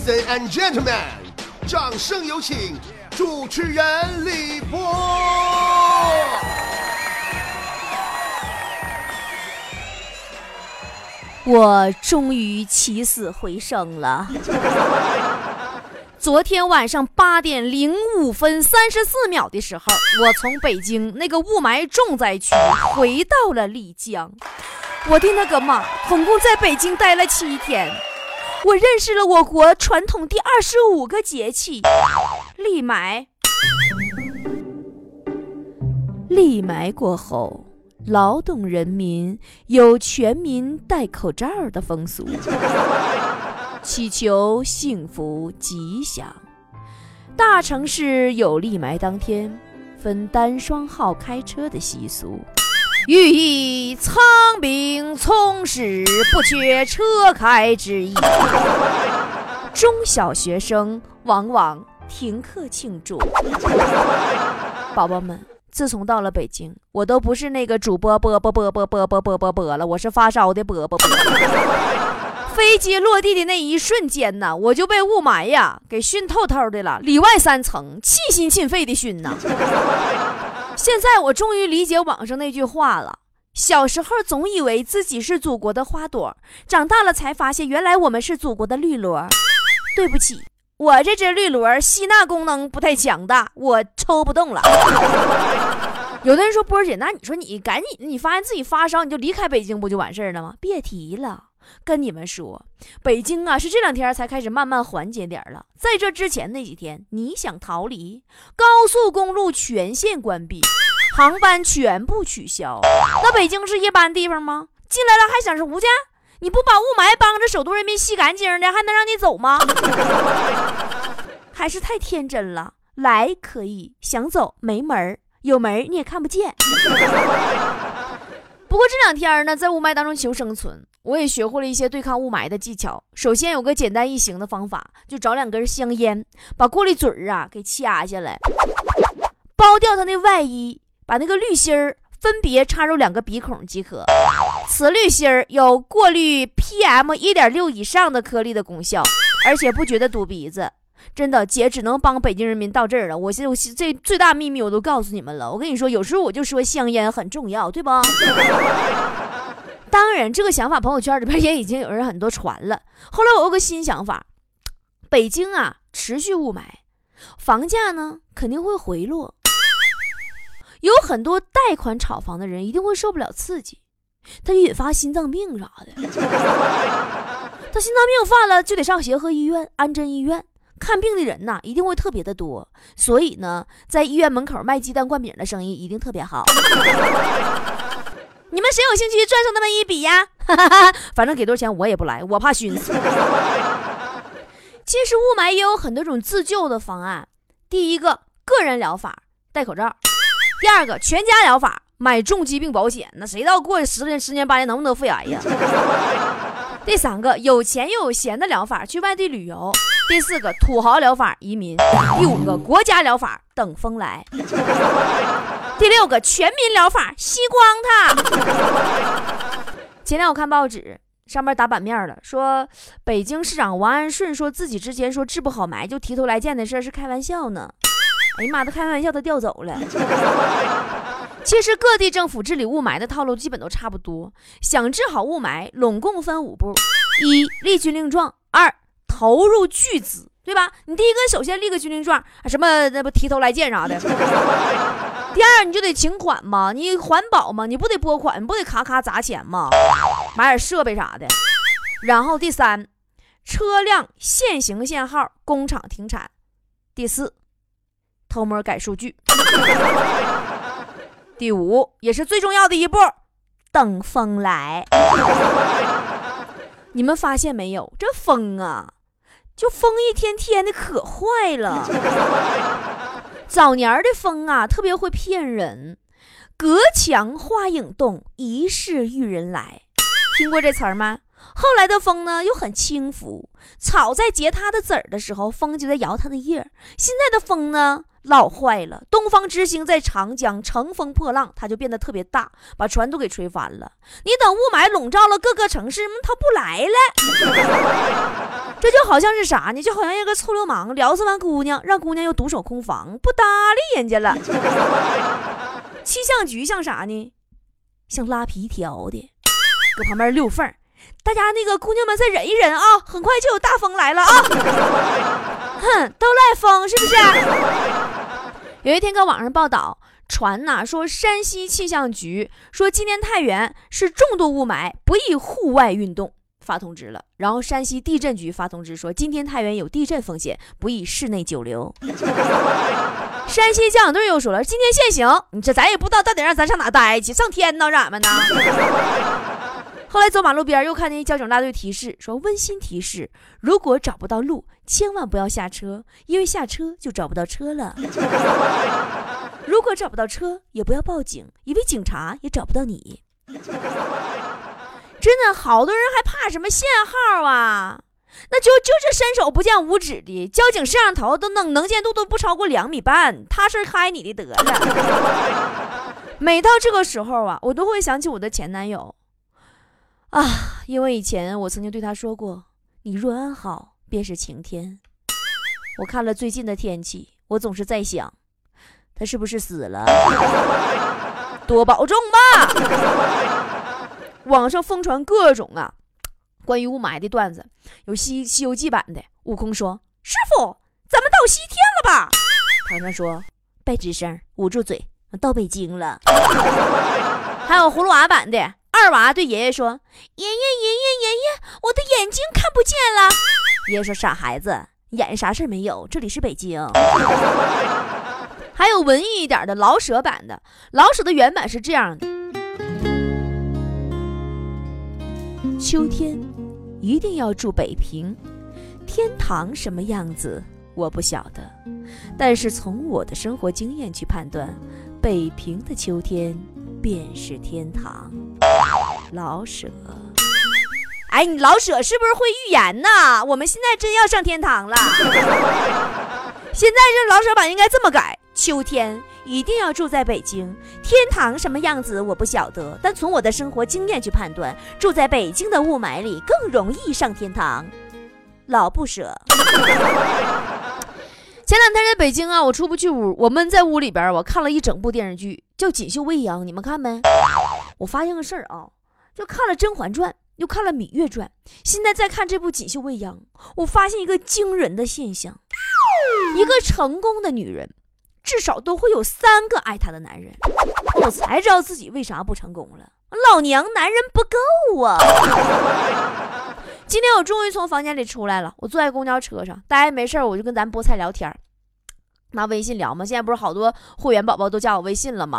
say and gentlemen，掌声有请主持人李波。我终于起死回生了。昨天晚上八点零五分三十四秒的时候，我从北京那个雾霾重灾区回到了丽江。我的那个妈，总共在北京待了七天，我认识了我国传统第二十五个节气——立埋。立埋过后，劳动人民有全民戴口罩的风俗。祈求幸福吉祥。大城市有立埋当天分单双号开车的习俗，寓意苍兵从实，不缺车开之意。中小学生往往停课庆祝。宝宝们，自从到了北京，我都不是那个主播波波波波波波波波波了，我是发烧的波波。飞机落地的那一瞬间呢，我就被雾霾呀给熏透透的了，里外三层，气心沁肺的熏呐。现在我终于理解网上那句话了：小时候总以为自己是祖国的花朵，长大了才发现原来我们是祖国的绿萝。对不起，我这只绿萝吸纳功能不太强大，我抽不动了。有的人说波儿姐，那你说你赶紧，你发现自己发烧，你就离开北京不就完事儿了吗？别提了。跟你们说，北京啊，是这两天才开始慢慢缓解点了。在这之前那几天，你想逃离，高速公路全线关闭，航班全部取消。那北京是一般地方吗？进来了还想出去？你不把雾霾帮着首都人民吸干净的，还能让你走吗？还是太天真了。来可以，想走没门儿，有门儿你也看不见。不过这两天呢，在雾霾当中求生存。我也学会了一些对抗雾霾的技巧。首先有个简单易行的方法，就找两根香烟，把过滤嘴儿啊给掐下来，剥掉它的外衣，把那个滤芯儿分别插入两个鼻孔即可。此滤芯儿有过滤 PM 一点六以上的颗粒的功效，而且不觉得堵鼻子。真的，姐只能帮北京人民到这儿了。我现我这最大秘密我都告诉你们了。我跟你说，有时候我就说香烟很重要，对不？当然，这个想法朋友圈里边也已经有人很多传了。后来我有个新想法，北京啊持续雾霾，房价呢肯定会回落，有很多贷款炒房的人一定会受不了刺激，他引发心脏病啥的。他心脏病犯了就得上协和医院、安贞医院看病的人呐，一定会特别的多。所以呢，在医院门口卖鸡蛋灌饼的生意一定特别好。你们谁有兴趣赚上那么一笔呀？反正给多少钱我也不来，我怕熏死。其实雾霾也有很多种自救的方案。第一个，个人疗法，戴口罩；第二个，全家疗法，买重疾病保险。那谁知道过十年、十年八年能不能肺癌呀？第三个，有钱又有闲的疗法，去外地旅游；第四个，土豪疗法，移民；第五个，国家疗法，等风来。第六个全民疗法，吸光它。前天我看报纸，上面打版面了，说北京市长王安顺说自己之前说治不好霾就提头来见的事是开玩笑呢。哎呀妈，他开玩笑，他调走了。其实各地政府治理雾霾的套路基本都差不多，想治好雾霾，拢共分五步：一立军令状；二投入巨资，对吧？你第一个首先立个军令状，什么那不提头来见啥的。第二，你就得请款嘛，你环保嘛，你不得拨款，你不得咔咔砸钱嘛，买点设备啥的。然后第三，车辆限行限号，工厂停产。第四，偷摸改数据。第五，也是最重要的一步，等风来。你们发现没有？这风啊，就风一天天的可坏了。早年的风啊，特别会骗人。隔墙花影动，疑是玉人来。听过这词儿吗？后来的风呢，又很轻浮。草在结它的籽儿的时候，风就在摇它的叶儿。现在的风呢，老坏了。东方之星在长江乘风破浪，它就变得特别大，把船都给吹翻了。你等雾霾笼罩了各个城市，它不来了。这就好像是啥呢？就好像一个臭流氓撩骚完姑娘，让姑娘又独守空房，不搭理人家了。气象局像啥呢？像拉皮条的，搁旁边溜缝大家那个姑娘们再忍一忍啊，很快就有大风来了啊！哼，都赖风是不是？有一天搁网上报道传呐，说山西气象局说今天太原是重度雾霾，不宜户外运动。发通知了，然后山西地震局发通知说，今天太原有地震风险，不宜室内久留。山西交警队又说了，今天限行。你这咱也不知道到底让咱上哪待去，上天呢？让俺们呢？后来走马路边又看见交警大队提示说，温馨提示：如果找不到路，千万不要下车，因为下车就找不到车了。如果找不到车，也不要报警，因为警察也找不到你。真的，好多人还怕什么限号啊？那就就是伸手不见五指的交警摄像头都能能见度都不超过两米半，他是开你的得了。每到这个时候啊，我都会想起我的前男友啊，因为以前我曾经对他说过：“你若安好，便是晴天。”我看了最近的天气，我总是在想，他是不是死了？多保重吧。网上疯传各种啊，关于雾霾的段子，有西《西游记》版的。悟空说：“师傅，咱们到西天了吧？”唐僧说：“别吱声，捂住嘴，到北京了。”还有葫芦娃版的，二娃对爷爷说：“爷爷，爷爷，爷爷，我的眼睛看不见了。”爷爷说：“傻孩子，眼睛啥事没有，这里是北京。”还有文艺一点的老舍版的，老舍的原版是这样的。秋天一定要住北平，天堂什么样子我不晓得，但是从我的生活经验去判断，北平的秋天便是天堂。老舍，哎，你老舍是不是会预言呢？我们现在真要上天堂了。现在这老舍版应该这么改：秋天。一定要住在北京，天堂什么样子我不晓得，但从我的生活经验去判断，住在北京的雾霾里更容易上天堂。老不舍。前两天在北京啊，我出不去屋，我闷在屋里边，我看了一整部电视剧，叫《锦绣未央》，你们看没？我发现个事儿啊，就看了《甄嬛传》，又看了《芈月传》，现在再看这部《锦绣未央》，我发现一个惊人的现象：一个成功的女人。至少都会有三个爱她的男人，我才知道自己为啥不成功了。老娘男人不够啊！今天我终于从房间里出来了，我坐在公交车上，大家没事我就跟咱菠菜聊天，拿微信聊嘛。现在不是好多会员宝宝都加我微信了吗？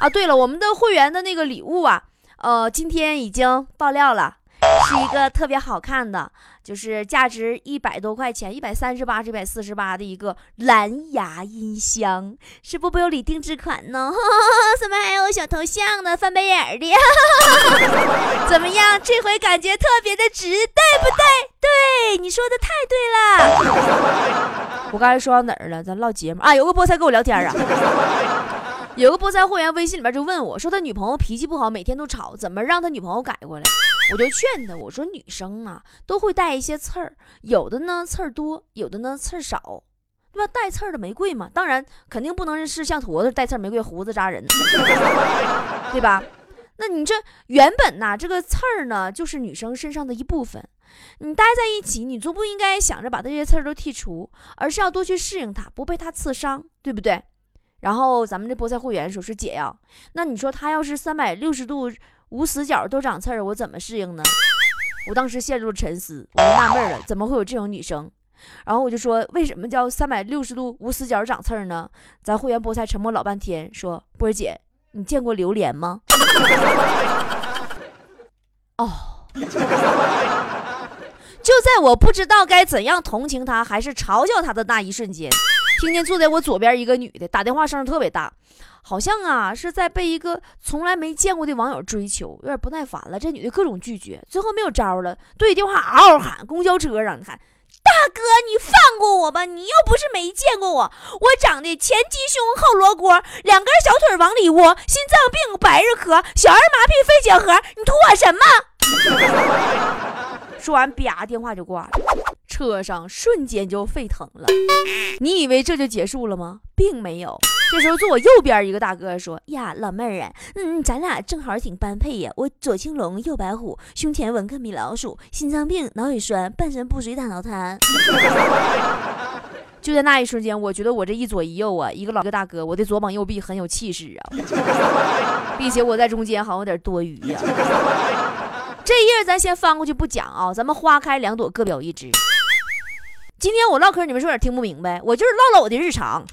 啊，对了，我们的会员的那个礼物啊，呃，今天已经爆料了。是一个特别好看的，就是价值一百多块钱，一百三十八、一百四十八的一个蓝牙音箱，是波波有理定制款呢。怎么还有小头像呢？翻白眼儿的，怎么样？这回感觉特别的值，对不对？对，你说的太对了。我刚才说到哪儿了？咱唠节目啊，有个菠菜跟我聊天啊。有个菠菜会员微信里边就问我说，他女朋友脾气不好，每天都吵，怎么让他女朋友改过来？我就劝他，我说女生啊都会带一些刺儿，有的呢刺儿多，有的呢刺儿少，对吧？带刺儿的玫瑰嘛，当然肯定不能是像坨子带刺儿玫瑰，胡子扎人，对吧？那你这原本呐，这个刺儿呢就是女生身上的一部分，你待在一起，你就不应该想着把这些刺儿都剔除，而是要多去适应它，不被它刺伤，对不对？然后咱们这菠菜会员说：“是姐呀，那你说他要是三百六十度无死角都长刺儿，我怎么适应呢？”我当时陷入了沉思，我就纳闷了，怎么会有这种女生？然后我就说：“为什么叫三百六十度无死角长刺儿呢？”咱会员菠菜沉默老半天，说：“波儿姐，你见过榴莲吗？”哦，就在我不知道该怎样同情他还是嘲笑他的那一瞬间。听见坐在我左边一个女的打电话，声特别大，好像啊是在被一个从来没见过的网友追求，有点不耐烦了。这女的各种拒绝，最后没有招了，对着电话嗷嗷喊。公交车上，你看，大哥，你放过我吧，你又不是没见过我，我长得前鸡胸后罗锅，两根小腿往里窝，心脏病白日咳，小儿麻痹肺结核，你图我什么？说完，啪，电话就挂了。车上瞬间就沸腾了。你以为这就结束了吗？并没有。这时候坐我右边一个大哥说：“呀，老妹儿啊，嗯，咱俩正好挺般配呀。我左青龙，右白虎，胸前纹个米老鼠，心脏病，脑血栓，半身不遂，大脑瘫。”就在那一瞬间，我觉得我这一左一右啊，一个老一个大哥，我的左膀右臂很有气势啊，并且我在中间好像有点多余呀。这页咱先翻过去不讲啊，咱们花开两朵，各表一枝。今天我唠嗑，你们是有点听不明白，我就是唠唠我的日常。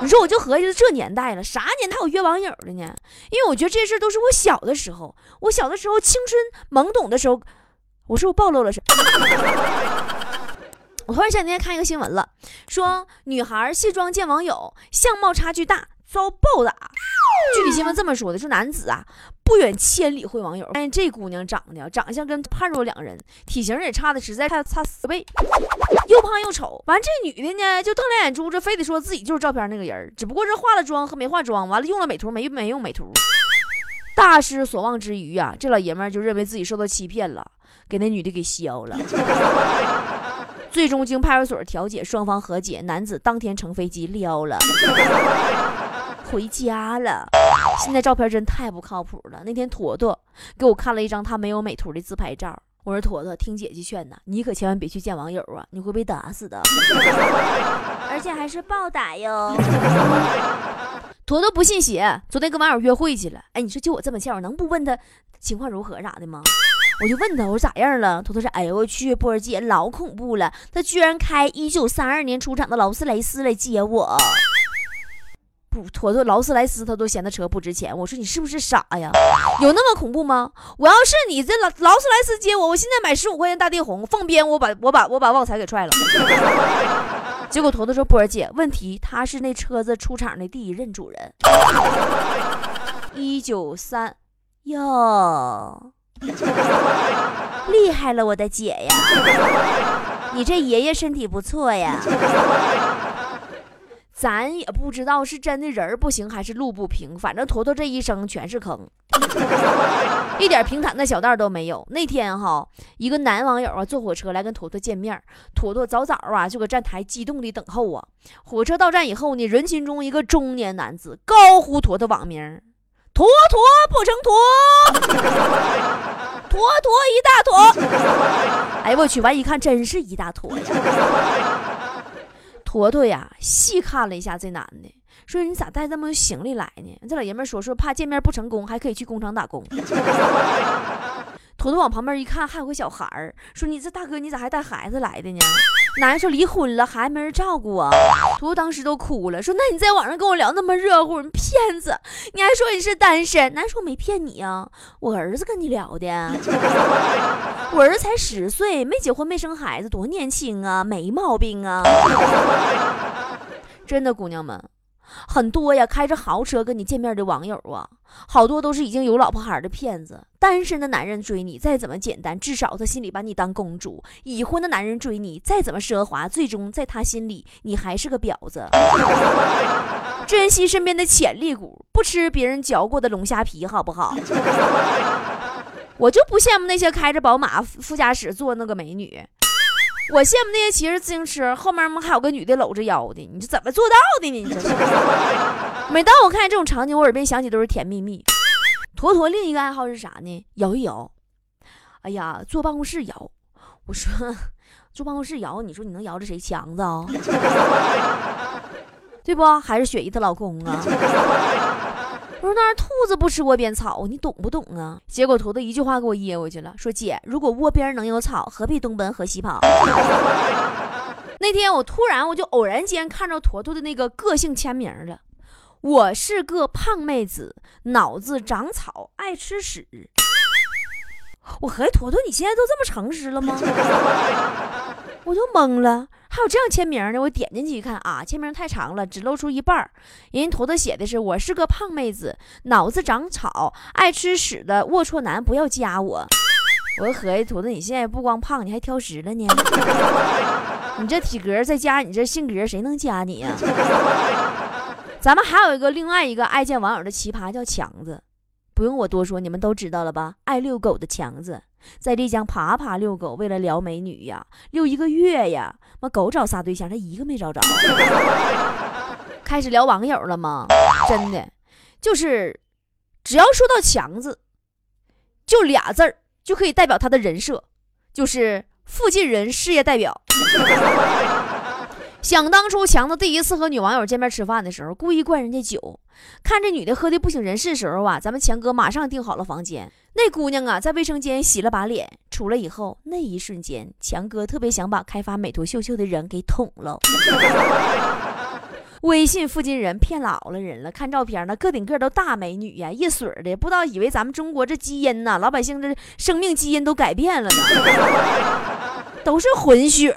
你说我就合计这年代了，啥年代有约网友的呢？因为我觉得这事都是我小的时候，我小的时候青春懵懂的时候。我说我暴露了什么？我突然前几天看一个新闻了，说女孩卸妆见网友，相貌差距大遭暴打。具体新闻这么说的：说男子啊，不远千里会网友，发现这姑娘长得长相跟判若两人，体型也差的实在差差四倍，又胖又丑。完这女的呢，就瞪两眼珠子，非得说自己就是照片那个人，只不过是化了妆和没化妆，完了用了美图没没用美图。大失所望之余啊，这老爷们就认为自己受到欺骗了，给那女的给削了。最终经派出所调解，双方和解，男子当天乘飞机撩了。回家了，现在照片真太不靠谱了。那天坨坨给我看了一张他没有美图的自拍照，我说坨坨，听姐姐劝呐，你可千万别去见网友啊，你会被打死的，而且还是暴打哟。坨坨不信邪，昨天跟网友约会去了。哎，你说就我这么欠，我能不问他情况如何咋的吗？我就问他，我说咋样了？坨坨说，哎呦我去，波儿姐老恐怖了，他居然开一九三二年出厂的劳斯莱斯来接我。坨坨劳斯莱斯他都嫌他车不值钱。我说你是不是傻呀？有那么恐怖吗？我要是你这劳劳斯莱斯接我，我现在买十五块钱大地红放鞭，我把我把我把旺财给踹了。结果坨坨说波儿姐，问题他是那车子出厂的第一任主人。一九三哟，厉害了我的姐呀！你这爷爷身体不错呀。咱也不知道是真的人不行还是路不平，反正坨坨这一生全是坑，一点平坦的小道都没有。那天哈，一个男网友啊坐火车来跟坨坨见面，坨坨早早啊就搁站台激动的等候啊。火车到站以后呢，人群中一个中年男子高呼坨坨网名：坨坨不成坨，坨坨一大坨。哎我去，完一看真是一大坨。坨坨呀，细看了一下这男的，说：“你咋带这么多行李来呢？”这老爷们说：“说怕见面不成功，还可以去工厂打工。”坨坨往旁边一看，还有个小孩儿，说：“你这大哥，你咋还带孩子来的呢？”男的说：“离婚了，孩子没人照顾啊。”坨坨当时都哭了，说：“那你在网上跟我聊那么热乎，你骗子！你还说你是单身？男说没骗你啊，我儿子跟你聊的。我儿子才十岁，没结婚，没生孩子，多年轻啊，没毛病啊。真的，姑娘们。”很多呀，开着豪车跟你见面的网友啊，好多都是已经有老婆孩的骗子。单身的男人追你，再怎么简单，至少他心里把你当公主；已婚的男人追你，再怎么奢华，最终在他心里你还是个婊子。珍惜身边的潜力股，不吃别人嚼过的龙虾皮，好不好？我就不羡慕那些开着宝马副驾驶坐那个美女。我羡慕那些骑着自行车后面还有个女的搂着腰的，你是怎么做到的呢？你这是。每当我看见这种场景，我耳边响起都是甜蜜蜜。坨坨另一个爱好是啥呢？摇一摇。哎呀，坐办公室摇。我说坐办公室摇，你说你能摇着谁强子啊？对不？还是雪姨她老公啊？我说那兔子不吃窝边草，你懂不懂啊？结果坨坨一句话给我噎过去了，说姐，如果窝边能有草，何必东奔河西跑？那天我突然我就偶然间看着坨坨的那个个性签名了，我是个胖妹子，脑子长草，爱吃屎。我合计坨坨你现在都这么诚实了吗？我就懵了。还有这样签名的，我点进去一看啊，签名太长了，只露出一半儿。人家头头写的是：“我是个胖妹子，脑子长草，爱吃屎的龌龊男，不要加我。”我合计，坨坨你现在不光胖，你还挑食了呢。你这体格再加你这性格，谁能加你呀？咱们还有一个另外一个爱见网友的奇葩，叫强子。不用我多说，你们都知道了吧？爱遛狗的强子，在丽江爬爬遛狗，为了撩美女呀，遛一个月呀，妈狗找仨对象，他一个没找着。开始聊网友了吗？真的，就是只要说到强子，就俩字儿就可以代表他的人设，就是附近人事业代表。想当初，强子第一次和女网友见面吃饭的时候，故意灌人家酒，看这女的喝的不省人事时候啊，咱们强哥马上订好了房间。那姑娘啊，在卫生间洗了把脸，出来以后，那一瞬间，强哥特别想把开发美图秀秀的人给捅了。微信附近人骗老了人了，看照片呢，个顶个都大美女呀，一水的，不知道以为咱们中国这基因呐，老百姓这生命基因都改变了呢，都是混血。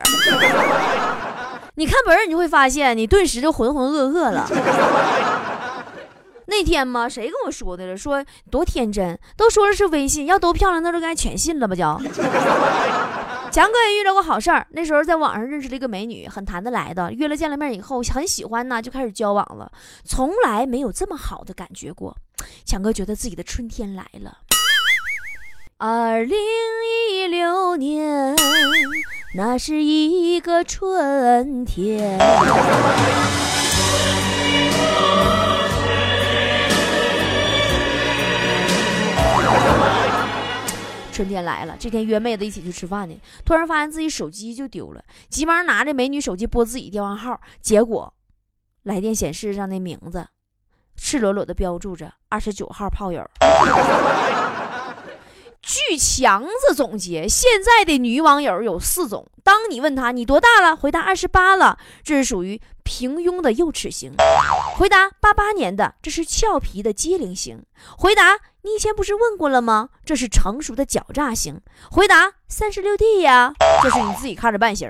你看本儿，你就会发现，你顿时就浑浑噩噩了。那天嘛，谁跟我说的了？说多天真，都说的是微信，要都漂亮，那都该全信了吧？就。强哥也遇到过好事儿，那时候在网上认识了一个美女，很谈得来的，约了见了面以后，很喜欢呢，就开始交往了。从来没有这么好的感觉过，强哥觉得自己的春天来了。二零一六年。那是一个春天，春天来了。这天约妹子一起去吃饭呢，突然发现自己手机就丢了，急忙拿着美女手机拨自己电话号，结果来电显示上的名字赤裸裸的标注着二十九号炮友。据强子总结，现在的女网友有四种。当你问他你多大了，回答二十八了，这是属于平庸的幼齿型；回答八八年的，这是俏皮的机灵型；回答你以前不是问过了吗？这是成熟的狡诈型；回答三十六 D 呀，这是你自己看着办型。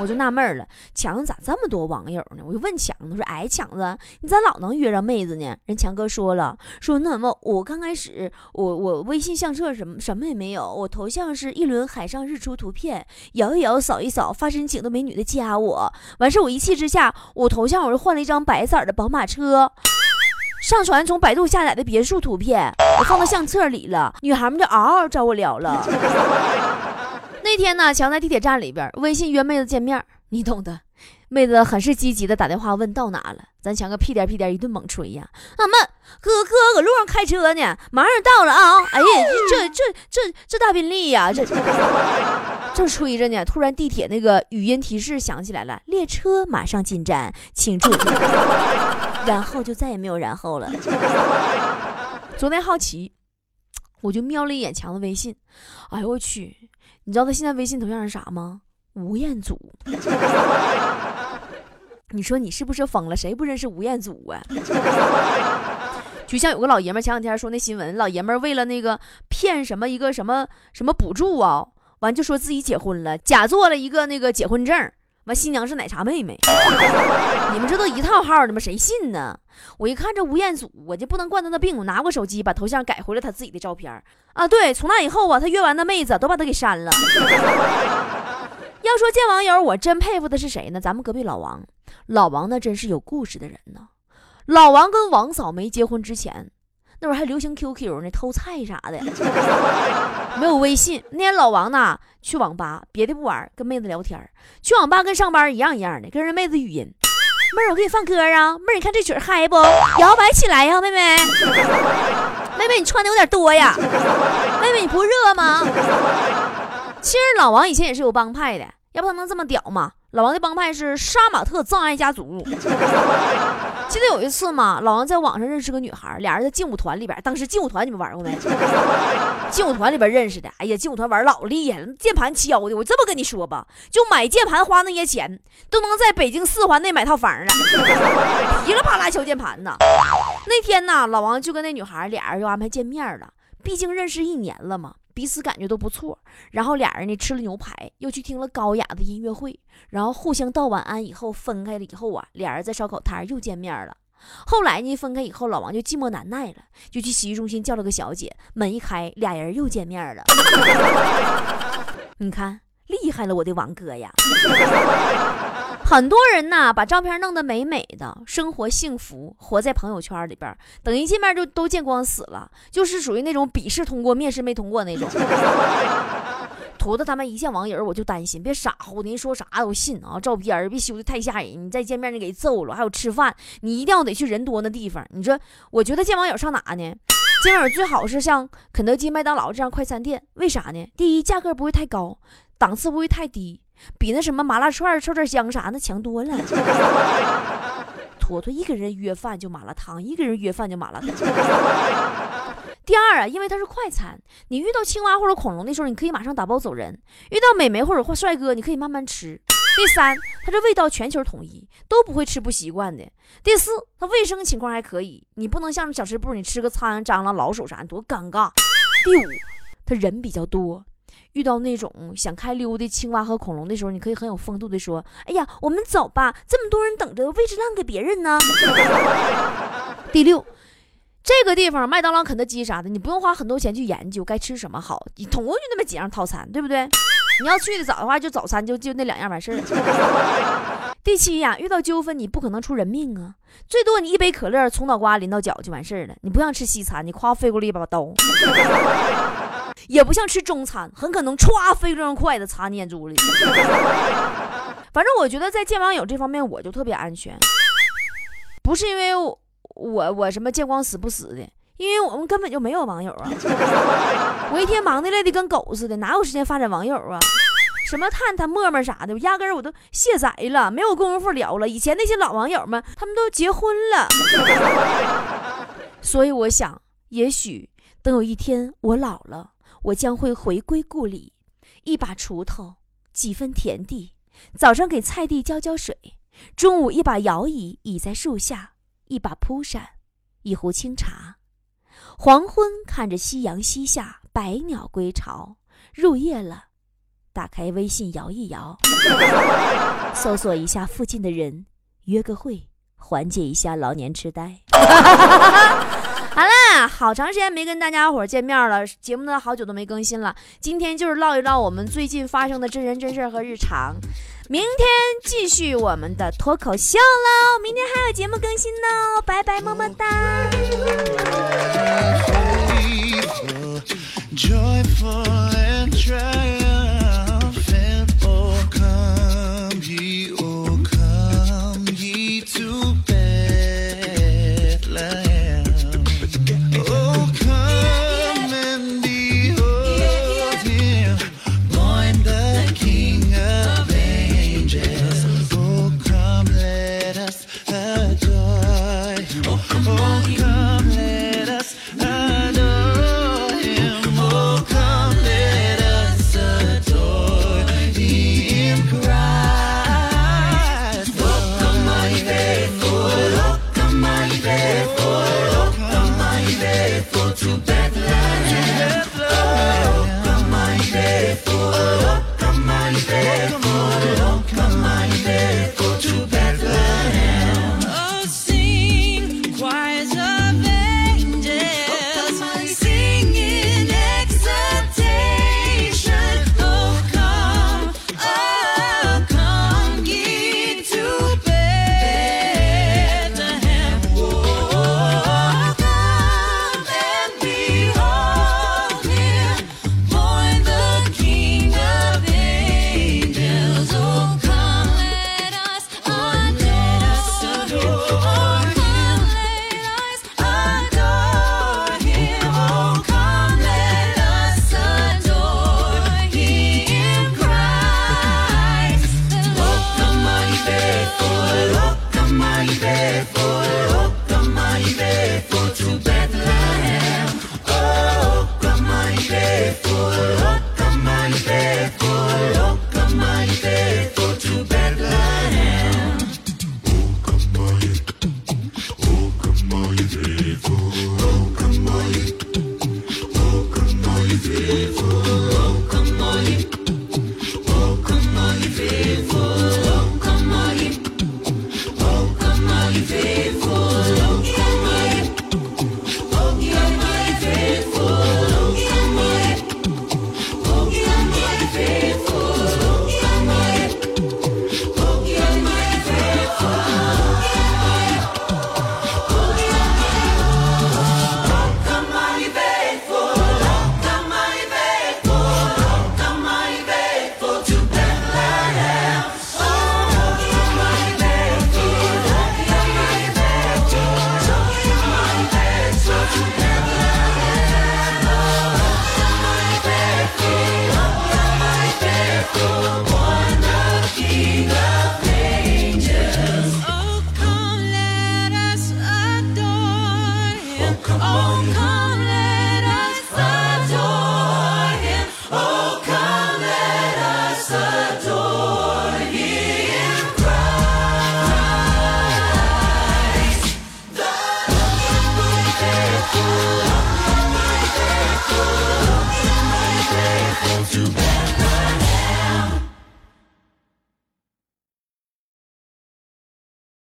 我就纳闷了，强子咋这么多网友呢？我就问强子说：“哎，强子，你咋老能约着妹子呢？”人强哥说了，说那什么我刚开始，我我微信相册什么什么也没有，我头像是一轮海上日出图片，摇一摇，扫一扫，发申请的美女的加我。完事我一气之下，我头像我是换了一张白色的宝马车，上传从百度下载的别墅图片，我放到相册里了，女孩们就嗷嗷找我聊了。那天呢，强在地铁站里边微信约妹子见面，你懂的。妹子很是积极的打电话问到哪了，咱强哥屁颠屁颠一顿猛吹呀。俺们哥哥搁路上开车呢，马上到了啊！哎呀，这这这这大宾利呀，这正吹着呢，突然地铁那个语音提示响起来了，列车马上进站，请注意。然后就再也没有然后了。昨天好奇，我就瞄了一眼强的微信，哎呦我去！你知道他现在微信头像是啥吗？吴彦祖。你说你是不是疯了？谁不认识吴彦祖啊？就像有个老爷们前两天说那新闻，老爷们为了那个骗什么一个什么什么补助啊，完就说自己结婚了，假做了一个那个结婚证。完，新娘是奶茶妹妹，你们这都一套号的吗？谁信呢？我一看这吴彦祖，我就不能惯他的病，我拿过手机把头像改回了他自己的照片啊。对，从那以后啊，他约完的妹子都把他给删了。要说见网友，我真佩服的是谁呢？咱们隔壁老王，老王那真是有故事的人呢。老王跟王嫂没结婚之前。那会儿还流行 QQ 呢，偷菜啥的，没有微信。那天老王呢去网吧，别的不玩，跟妹子聊天。去网吧跟上班一样一样的，跟人妹子语音。妹儿，我给你放歌啊。妹儿，你看这曲嗨不？摇摆起来呀，妹妹。妹妹，你穿的有点多呀。妹妹，你不热吗？其实老王以前也是有帮派的，要不他能这么屌吗？老王的帮派是杀马特葬爱家族。记得有一次嘛，老王在网上认识个女孩，俩人在劲舞团里边。当时劲舞团你们玩过没？劲舞团里边认识的。哎呀，劲舞团玩老厉害了，键盘敲的。我这么跟你说吧，就买键盘花那些钱，都能在北京四环内买套房了。噼里啪啦敲键盘呢。那天呢，老王就跟那女孩俩人就安排见面了，毕竟认识一年了嘛。彼此感觉都不错，然后俩人呢吃了牛排，又去听了高雅的音乐会，然后互相道晚安以后分开了以后啊，俩人在烧烤摊又见面了。后来呢分开以后，老王就寂寞难耐了，就去洗浴中心叫了个小姐，门一开，俩人又见面了。你看厉害了，我的王哥呀！很多人呐，把照片弄得美美的，生活幸福，活在朋友圈里边，等一见面就都见光死了，就是属于那种笔试通过，面试没通过那种。图的他们一见网友，我就担心，别傻乎，您说啥都信啊！照片别修的太吓人，你再见面就给揍了。还有吃饭，你一定要得去人多那地方。你说，我觉得见网友上哪呢？见网友最好是像肯德基、麦当劳这样快餐店，为啥呢？第一，价格不会太高，档次不会太低，比那什么麻辣串、臭豆香啥的强多了。坨坨一个人约饭就麻辣烫，一个人约饭就麻辣烫。第二啊，因为它是快餐，你遇到青蛙或者恐龙的时候，你可以马上打包走人；遇到美眉或者帅哥，你可以慢慢吃。第三，它这味道全球统一，都不会吃不习惯的。第四，它卫生情况还可以，你不能像小吃部，你吃个苍蝇、蟑螂、老鼠啥，多尴尬。第五，它人比较多，遇到那种想开溜的青蛙和恐龙的时候，你可以很有风度的说：“哎呀，我们走吧，这么多人等着，位置让给别人呢。”第六。这个地方，麦当劳、肯德基啥的，你不用花很多钱去研究该吃什么好，你总共就那么几样套餐，对不对？你要去的早的话，就早餐就就那两样完事儿。第七呀，遇到纠纷你不可能出人命啊，最多你一杯可乐从脑瓜淋到脚就完事儿了。你不像吃西餐，你夸飞过来一把刀，也不像吃中餐，很可能歘飞这双筷子插你眼珠里。反正我觉得在见网友这方面，我就特别安全，不是因为。我我什么见光死不死的，因为我们根本就没有网友啊！我一天忙的累的跟狗似的，哪有时间发展网友啊？什么探探、陌陌啥的，我压根我都卸载了，没有功夫聊了。以前那些老网友们，他们都结婚了。所以我想，也许等有一天我老了，我将会回归故里，一把锄头，几分田地，早上给菜地浇浇水，中午一把摇椅倚在树下。一把蒲扇，一壶清茶，黄昏看着夕阳西下，百鸟归巢，入夜了，打开微信摇一摇，搜索一下附近的人，约个会，缓解一下老年痴呆。好啦，好长时间没跟大家伙见面了，节目呢好久都没更新了。今天就是唠一唠我们最近发生的真人真事和日常。明天继续我们的脱口秀喽，明天还有节目更新呢，拜拜，么么哒 joyful and try。